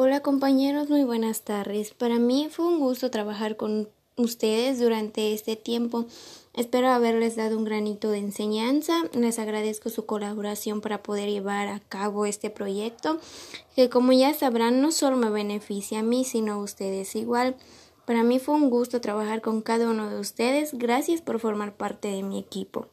Hola compañeros, muy buenas tardes. Para mí fue un gusto trabajar con ustedes durante este tiempo. Espero haberles dado un granito de enseñanza. Les agradezco su colaboración para poder llevar a cabo este proyecto, que como ya sabrán no solo me beneficia a mí, sino a ustedes igual. Para mí fue un gusto trabajar con cada uno de ustedes. Gracias por formar parte de mi equipo.